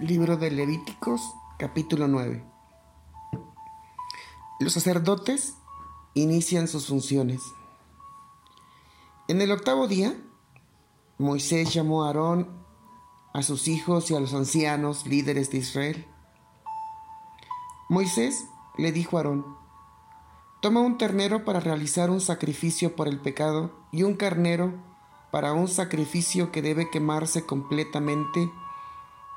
Libro de Levíticos, capítulo 9. Los sacerdotes inician sus funciones. En el octavo día, Moisés llamó a Aarón, a sus hijos y a los ancianos líderes de Israel. Moisés le dijo a Aarón, toma un ternero para realizar un sacrificio por el pecado y un carnero para un sacrificio que debe quemarse completamente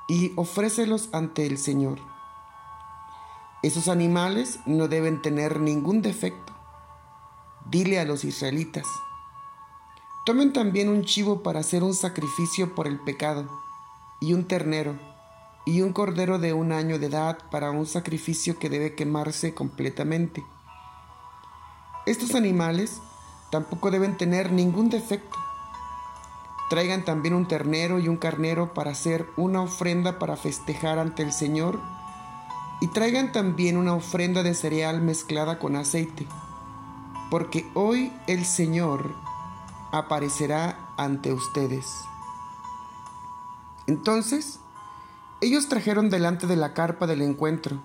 y ofrécelos ante el Señor. Esos animales no deben tener ningún defecto. Dile a los israelitas, tomen también un chivo para hacer un sacrificio por el pecado, y un ternero, y un cordero de un año de edad para un sacrificio que debe quemarse completamente. Estos animales tampoco deben tener ningún defecto. Traigan también un ternero y un carnero para hacer una ofrenda para festejar ante el Señor. Y traigan también una ofrenda de cereal mezclada con aceite, porque hoy el Señor aparecerá ante ustedes. Entonces, ellos trajeron delante de la carpa del encuentro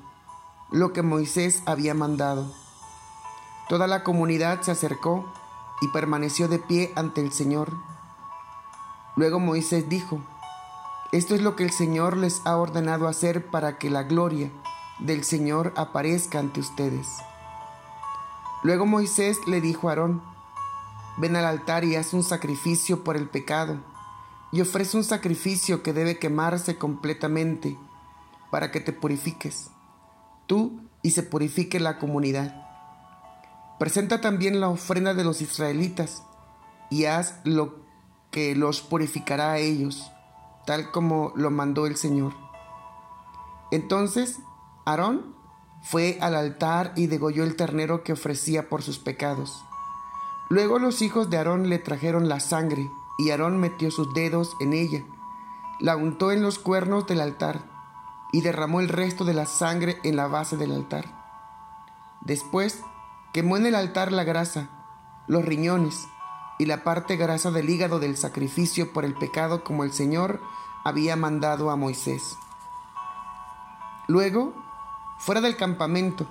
lo que Moisés había mandado. Toda la comunidad se acercó y permaneció de pie ante el Señor Luego Moisés dijo, esto es lo que el Señor les ha ordenado hacer para que la gloria del Señor aparezca ante ustedes. Luego Moisés le dijo a Aarón, ven al altar y haz un sacrificio por el pecado, y ofrece un sacrificio que debe quemarse completamente para que te purifiques, tú y se purifique la comunidad. Presenta también la ofrenda de los israelitas y haz lo que los purificará a ellos, tal como lo mandó el Señor. Entonces Aarón fue al altar y degolló el ternero que ofrecía por sus pecados. Luego los hijos de Aarón le trajeron la sangre, y Aarón metió sus dedos en ella, la untó en los cuernos del altar, y derramó el resto de la sangre en la base del altar. Después quemó en el altar la grasa, los riñones, y la parte grasa del hígado del sacrificio por el pecado como el Señor había mandado a Moisés. Luego, fuera del campamento,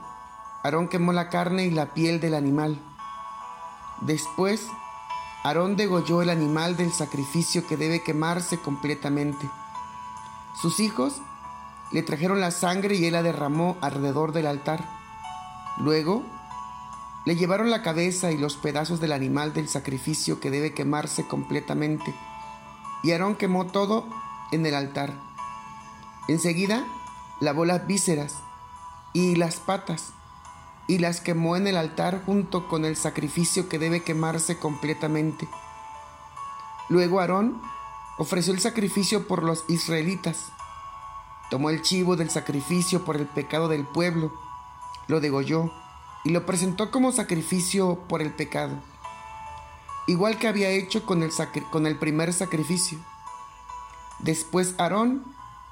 Aarón quemó la carne y la piel del animal. Después, Aarón degolló el animal del sacrificio que debe quemarse completamente. Sus hijos le trajeron la sangre y él la derramó alrededor del altar. Luego, le llevaron la cabeza y los pedazos del animal del sacrificio que debe quemarse completamente, y Aarón quemó todo en el altar. Enseguida lavó las vísceras y las patas, y las quemó en el altar junto con el sacrificio que debe quemarse completamente. Luego Aarón ofreció el sacrificio por los israelitas, tomó el chivo del sacrificio por el pecado del pueblo, lo degolló, y lo presentó como sacrificio por el pecado, igual que había hecho con el, primer sacrificio. Después Aarón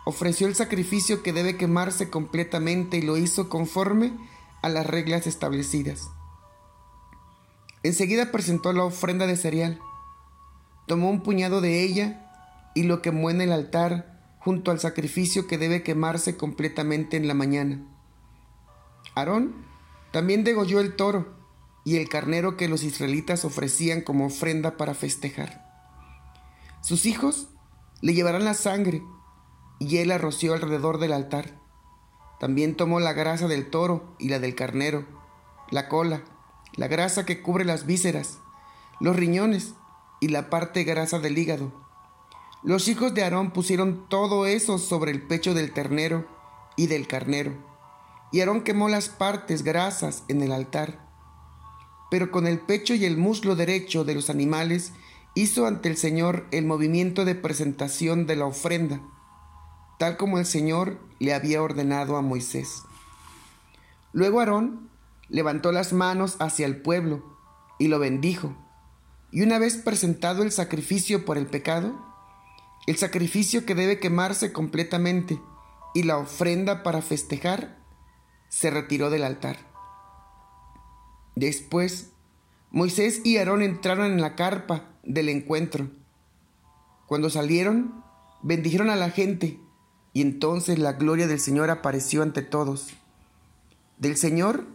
ofreció el sacrificio que debe quemarse completamente y lo hizo conforme a las reglas establecidas. Enseguida presentó la ofrenda de cereal, tomó un puñado de ella y lo quemó en el altar junto al sacrificio que debe quemarse completamente en la mañana. Aarón también degolló el toro y el carnero que los israelitas ofrecían como ofrenda para festejar. Sus hijos le llevarán la sangre y él la roció alrededor del altar. También tomó la grasa del toro y la del carnero, la cola, la grasa que cubre las vísceras, los riñones y la parte grasa del hígado. Los hijos de Aarón pusieron todo eso sobre el pecho del ternero y del carnero y Aarón quemó las partes grasas en el altar. Pero con el pecho y el muslo derecho de los animales hizo ante el Señor el movimiento de presentación de la ofrenda, tal como el Señor le había ordenado a Moisés. Luego Aarón levantó las manos hacia el pueblo y lo bendijo. Y una vez presentado el sacrificio por el pecado, el sacrificio que debe quemarse completamente y la ofrenda para festejar, se retiró del altar. Después, Moisés y Aarón entraron en la carpa del encuentro. Cuando salieron, bendijeron a la gente y entonces la gloria del Señor apareció ante todos. Del Señor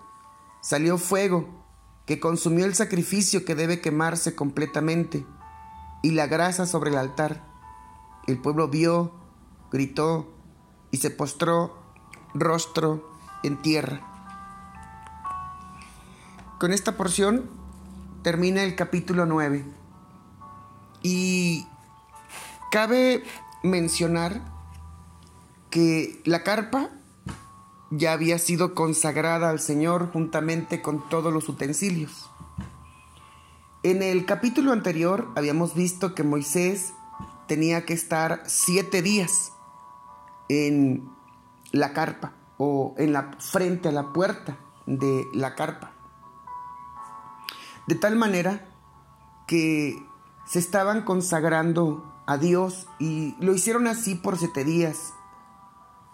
salió fuego que consumió el sacrificio que debe quemarse completamente y la grasa sobre el altar. El pueblo vio, gritó y se postró rostro en tierra. Con esta porción termina el capítulo 9 y cabe mencionar que la carpa ya había sido consagrada al Señor juntamente con todos los utensilios. En el capítulo anterior habíamos visto que Moisés tenía que estar siete días en la carpa o en la frente a la puerta de la carpa. De tal manera que se estaban consagrando a Dios y lo hicieron así por siete días.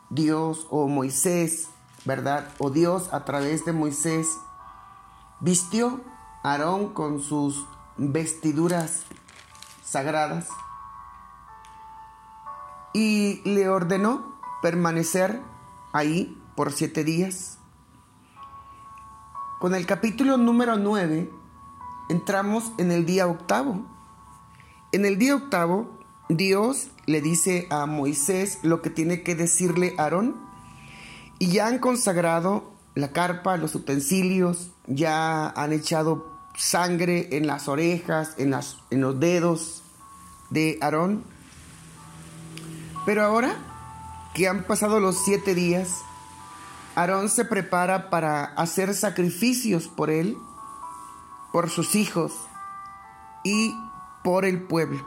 Dios o Moisés, ¿verdad? O Dios a través de Moisés vistió a Aarón con sus vestiduras sagradas y le ordenó permanecer ahí por siete días. Con el capítulo número 9 entramos en el día octavo. En el día octavo, Dios le dice a Moisés lo que tiene que decirle Aarón. Y ya han consagrado la carpa, los utensilios, ya han echado sangre en las orejas, en, las, en los dedos de Aarón. Pero ahora que han pasado los siete días, Aarón se prepara para hacer sacrificios por él, por sus hijos y por el pueblo.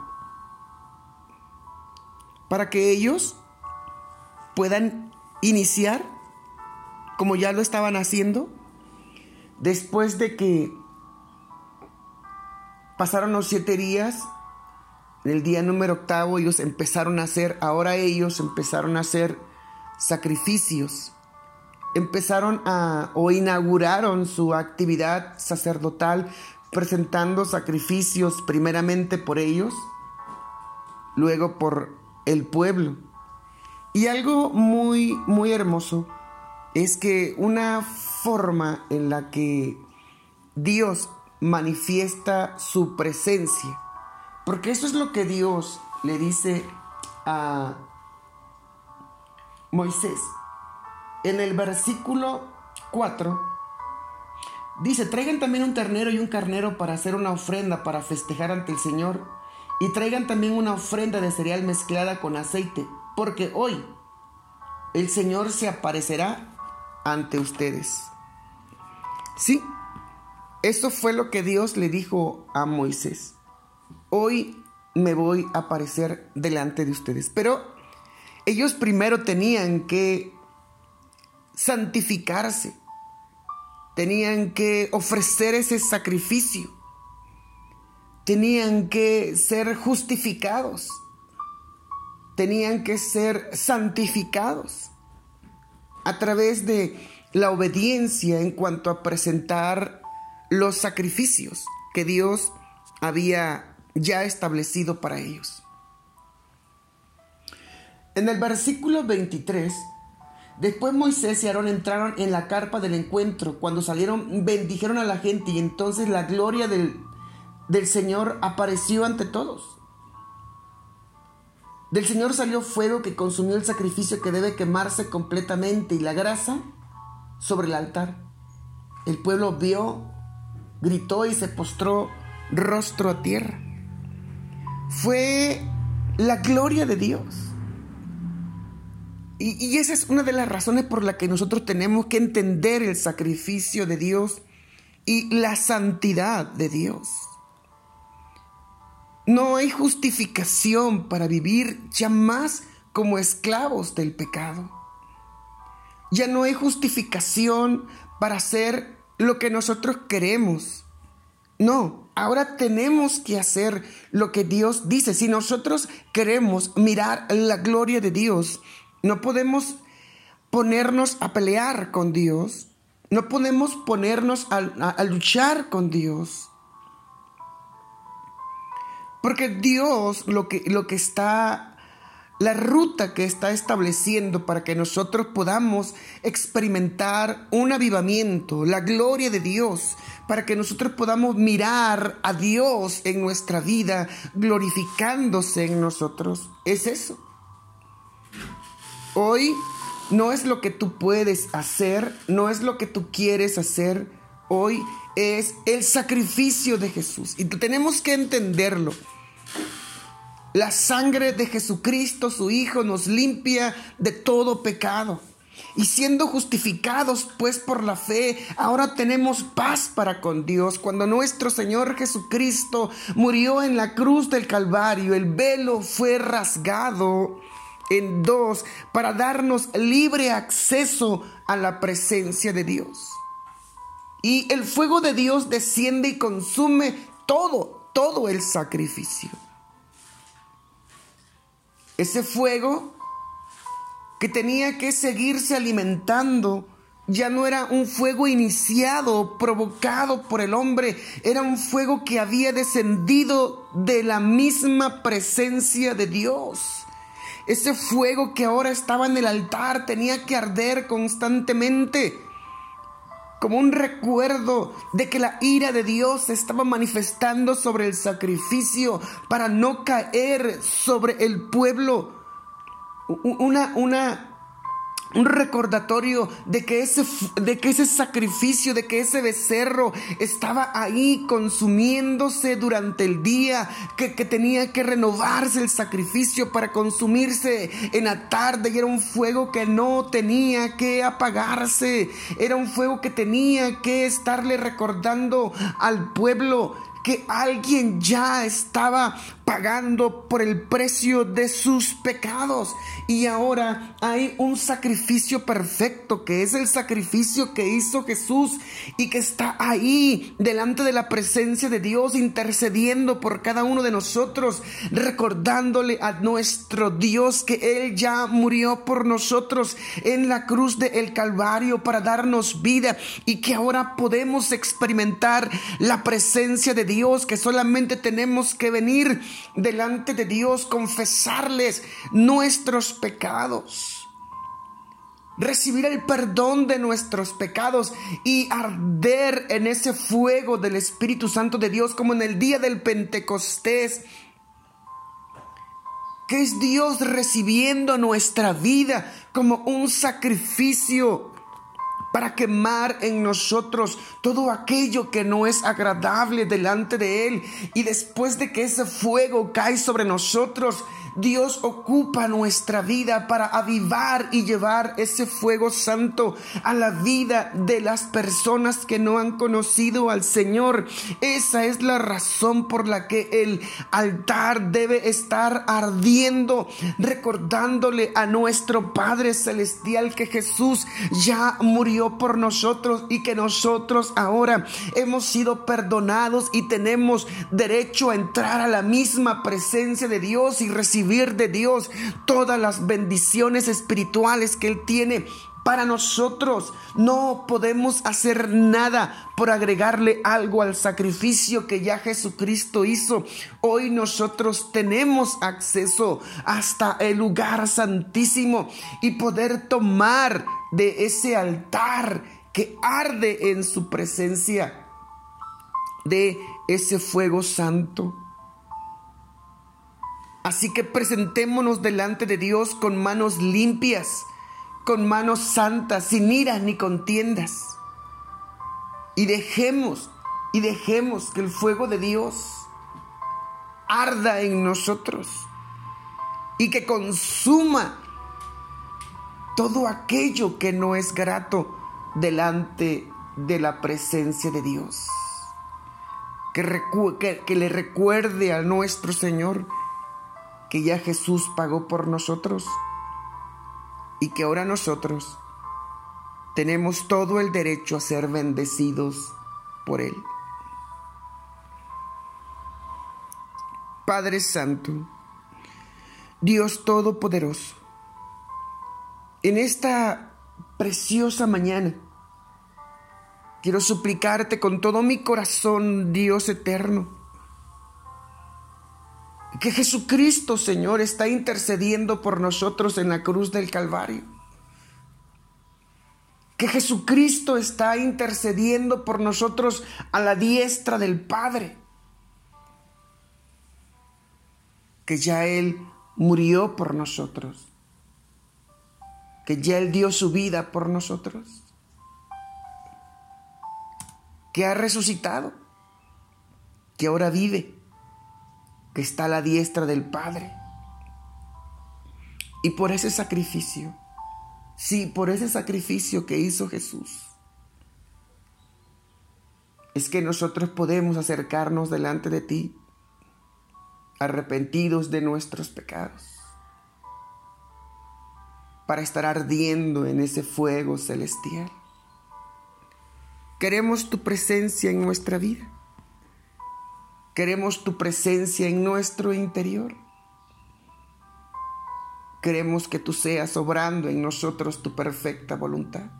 Para que ellos puedan iniciar, como ya lo estaban haciendo, después de que pasaron los siete días el día número octavo ellos empezaron a hacer, ahora ellos empezaron a hacer sacrificios. Empezaron a o inauguraron su actividad sacerdotal presentando sacrificios primeramente por ellos, luego por el pueblo. Y algo muy, muy hermoso es que una forma en la que Dios manifiesta su presencia porque eso es lo que Dios le dice a Moisés. En el versículo 4 dice, traigan también un ternero y un carnero para hacer una ofrenda para festejar ante el Señor. Y traigan también una ofrenda de cereal mezclada con aceite, porque hoy el Señor se aparecerá ante ustedes. Sí, eso fue lo que Dios le dijo a Moisés hoy me voy a aparecer delante de ustedes. Pero ellos primero tenían que santificarse, tenían que ofrecer ese sacrificio, tenían que ser justificados, tenían que ser santificados a través de la obediencia en cuanto a presentar los sacrificios que Dios había ya establecido para ellos. En el versículo 23, después Moisés y Aarón entraron en la carpa del encuentro. Cuando salieron, bendijeron a la gente y entonces la gloria del, del Señor apareció ante todos. Del Señor salió fuego que consumió el sacrificio que debe quemarse completamente y la grasa sobre el altar. El pueblo vio, gritó y se postró rostro a tierra fue la gloria de Dios. Y, esa es una de las razones por las que nosotros tenemos que entender el sacrificio de Dios y la santidad de Dios. No hay justificación para vivir ya más como esclavos del pecado. Ya no hay justificación para hacer lo que nosotros queremos. No, Ahora tenemos que hacer lo que Dios dice. Si nosotros queremos mirar la gloria de Dios, no podemos ponernos a pelear con Dios. No podemos ponernos a, luchar con Dios. Porque Dios lo que, lo que está la ruta que está estableciendo para que nosotros podamos experimentar un avivamiento, la gloria de Dios, para que nosotros podamos mirar a Dios en nuestra vida, glorificándose en nosotros. Es eso. Hoy no es lo que tú puedes hacer, no es lo que tú quieres hacer. Hoy es el sacrificio de Jesús. Y tenemos que entenderlo. La sangre de Jesucristo, su Hijo, nos limpia de todo pecado. Y siendo justificados pues por la fe, ahora tenemos paz para con Dios. Cuando nuestro Señor Jesucristo murió en la cruz del Calvario, el velo fue rasgado en dos para darnos libre acceso a la presencia de Dios. Y el fuego de Dios desciende y consume todo, todo el sacrificio. Ese fuego que tenía que seguirse alimentando ya no era un fuego iniciado, provocado por el hombre, era un fuego que había descendido de la misma presencia de Dios. Ese fuego que ahora estaba en el altar tenía que arder constantemente como un recuerdo de que la ira de Dios estaba manifestando sobre el sacrificio para no caer sobre el pueblo. Una, una, un recordatorio de que, ese, de que ese sacrificio, de que ese becerro estaba ahí consumiéndose durante el día, que, que, tenía que renovarse el sacrificio para consumirse en la tarde y era un fuego que no tenía que apagarse, era un fuego que tenía que estarle recordando al pueblo que alguien ya estaba pagando por el precio de sus pecados. Y ahora hay un sacrificio perfecto, que es el sacrificio que hizo Jesús y que está ahí delante de la presencia de Dios, intercediendo por cada uno de nosotros, recordándole a nuestro Dios que Él ya murió por nosotros en la cruz del Calvario para darnos vida y que ahora podemos experimentar la presencia de Dios, que solamente tenemos que venir delante de Dios, confesarles nuestros pecados, recibir el perdón de nuestros pecados y arder en ese fuego del Espíritu Santo de Dios como en el día del Pentecostés que es Dios recibiendo nuestra vida como un sacrificio para quemar en nosotros todo aquello que no es agradable delante de Él. Y después de que ese fuego cae sobre nosotros, Dios ocupa nuestra vida para avivar y llevar ese fuego santo a la vida de las personas que no han conocido al Señor. Esa es la razón por la que el altar debe estar ardiendo, recordándole a nuestro Padre Celestial que Jesús ya murió por nosotros y que nosotros ahora hemos sido perdonados y tenemos derecho a entrar a la misma presencia de Dios y recibir de Dios todas las bendiciones espirituales que Él tiene para nosotros. No podemos hacer nada por agregarle algo al sacrificio que ya Jesucristo hizo. Hoy nosotros tenemos acceso hasta el lugar santísimo y poder tomar de ese altar que arde en su presencia, de ese fuego santo. Así que presentémonos delante de Dios con manos limpias, con manos santas, sin iras ni contiendas. Y dejemos, y dejemos que el fuego de Dios arda en nosotros y que consuma todo aquello que no es grato delante de la presencia de Dios. Que, que, le recuerde a nuestro Señor que ya Jesús pagó por nosotros y que ahora nosotros tenemos todo el derecho a ser bendecidos por Él. Padre Santo, Dios Todopoderoso, en esta preciosa mañana, quiero suplicarte con todo mi corazón, Dios eterno, Que Jesucristo, Señor, está intercediendo por nosotros en la cruz del Calvario. Que Jesucristo está intercediendo por nosotros a la diestra del Padre. Que ya Él murió por nosotros. Que ya Él dio su vida por nosotros. Que ha resucitado. Que ahora vive. Que está a la diestra del Padre. Y por ese sacrificio, sí, por ese sacrificio que hizo Jesús, es que nosotros podemos acercarnos delante de ti arrepentidos de nuestros pecados, para estar ardiendo en ese fuego celestial. Queremos tu presencia en nuestra vida. Queremos tu presencia en nuestro interior. Queremos que tú seas obrando en nosotros tu perfecta voluntad.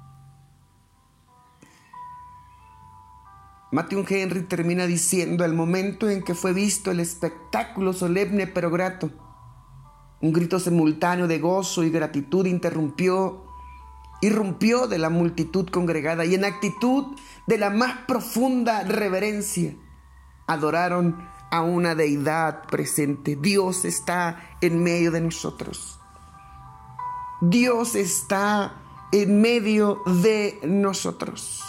Matthew Henry termina diciendo, el momento en que fue visto el espectáculo solemne pero grato, un grito simultáneo de gozo y gratitud interrumpió, irrumpió de la multitud congregada y en actitud de la más profunda reverencia adoraron a una deidad presente. Dios está en medio de nosotros. Dios está en medio de nosotros.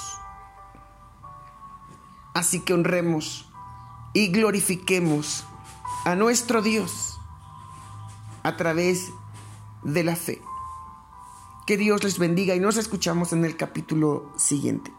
Así que honremos y glorifiquemos a nuestro Dios a través de la fe. Que Dios les bendiga y nos escuchamos en el capítulo siguiente.